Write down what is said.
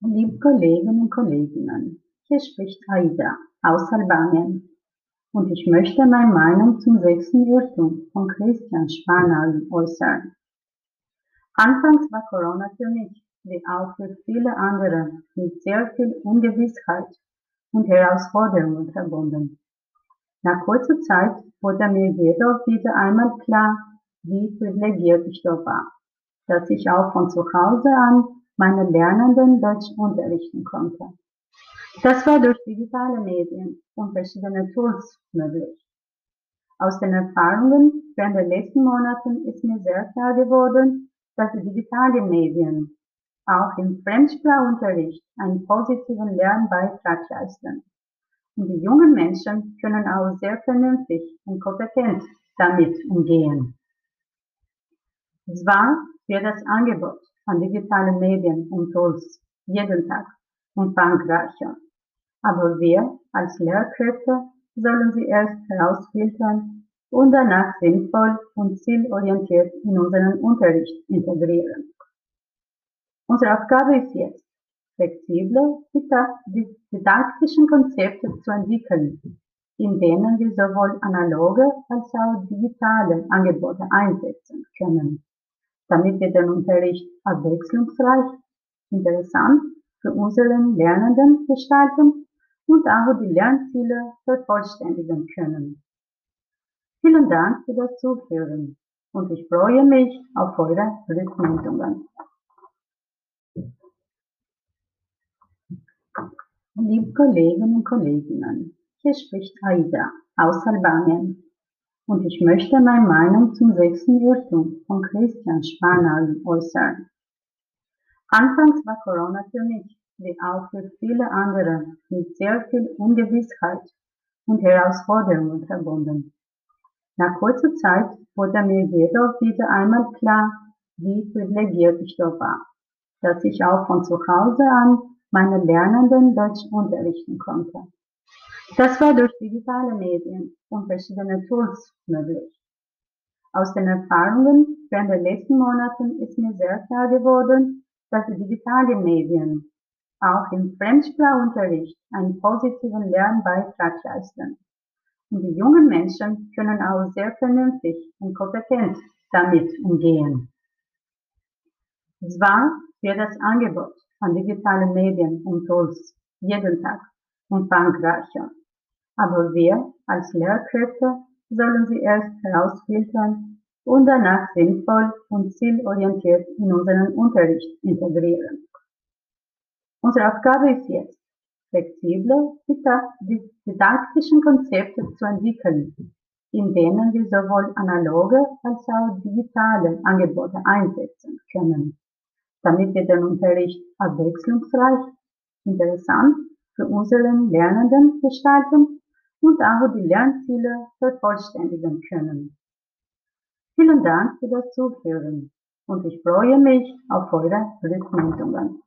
Liebe Kolleginnen und Kollegen, hier spricht Aida aus Albanien und ich möchte meine Meinung zum sechsten Irrtum von Christian Spanal äußern. Anfangs war Corona für mich, wie auch für viele andere, mit sehr viel Ungewissheit und Herausforderungen verbunden. Nach kurzer Zeit wurde mir jedoch wieder einmal klar, wie privilegiert ich doch war, dass ich auch von zu Hause an meine Lernenden Deutsch unterrichten konnte. Das war durch digitale Medien und verschiedene Tools möglich. Aus den Erfahrungen während der letzten Monaten ist mir sehr klar geworden, dass die digitalen Medien auch im Fremdsprachunterricht einen positiven Lernbeitrag leisten. Und die jungen Menschen können auch sehr vernünftig und kompetent damit umgehen. Zwar wird das Angebot an digitalen Medien und Tools jeden Tag umfangreicher. Aber wir als Lehrkräfte sollen sie erst herausfiltern und danach sinnvoll und zielorientiert in unseren Unterricht integrieren. Unsere Aufgabe ist jetzt, flexible didaktischen Konzepte zu entwickeln, in denen wir sowohl analoge als auch digitale Angebote einsetzen können damit wir den Unterricht abwechslungsreich, interessant für unseren Lernenden gestalten und auch die Lernziele vervollständigen können. Vielen Dank für das Zuhören und ich freue mich auf eure Rückmeldungen. Liebe Kolleginnen und Kollegen, hier spricht Aida aus Albanien und ich möchte meine Meinung zum sechsten Irrtum von Christian Spanal äußern. Anfangs war Corona für mich, wie auch für viele andere, mit sehr viel Ungewissheit und Herausforderungen verbunden. Nach kurzer Zeit wurde mir jedoch wieder einmal klar, wie privilegiert ich doch war, dass ich auch von zu Hause an meine Lernenden Deutsch unterrichten konnte. Das war durch digitale Medien und verschiedene Tools möglich. Aus den Erfahrungen während der letzten Monaten ist mir sehr klar geworden, dass die digitalen Medien auch im Fremdsprachunterricht einen positiven Lernbeitrag leisten. Und die jungen Menschen können auch sehr vernünftig und kompetent damit umgehen. Zwar wird das Angebot an digitalen Medien und Tools jeden Tag umfangreicher. Aber wir als Lehrkräfte sollen sie erst herausfiltern und danach sinnvoll und zielorientiert in unseren Unterricht integrieren. Unsere Aufgabe ist jetzt, flexible didaktischen Konzepte zu entwickeln, in denen wir sowohl analoge als auch digitale Angebote einsetzen können, damit wir den Unterricht abwechslungsreich, interessant für unseren Lernenden gestalten und auch die Lernziele vervollständigen können. Vielen Dank für das Zuhören und ich freue mich auf eure Rückmeldungen.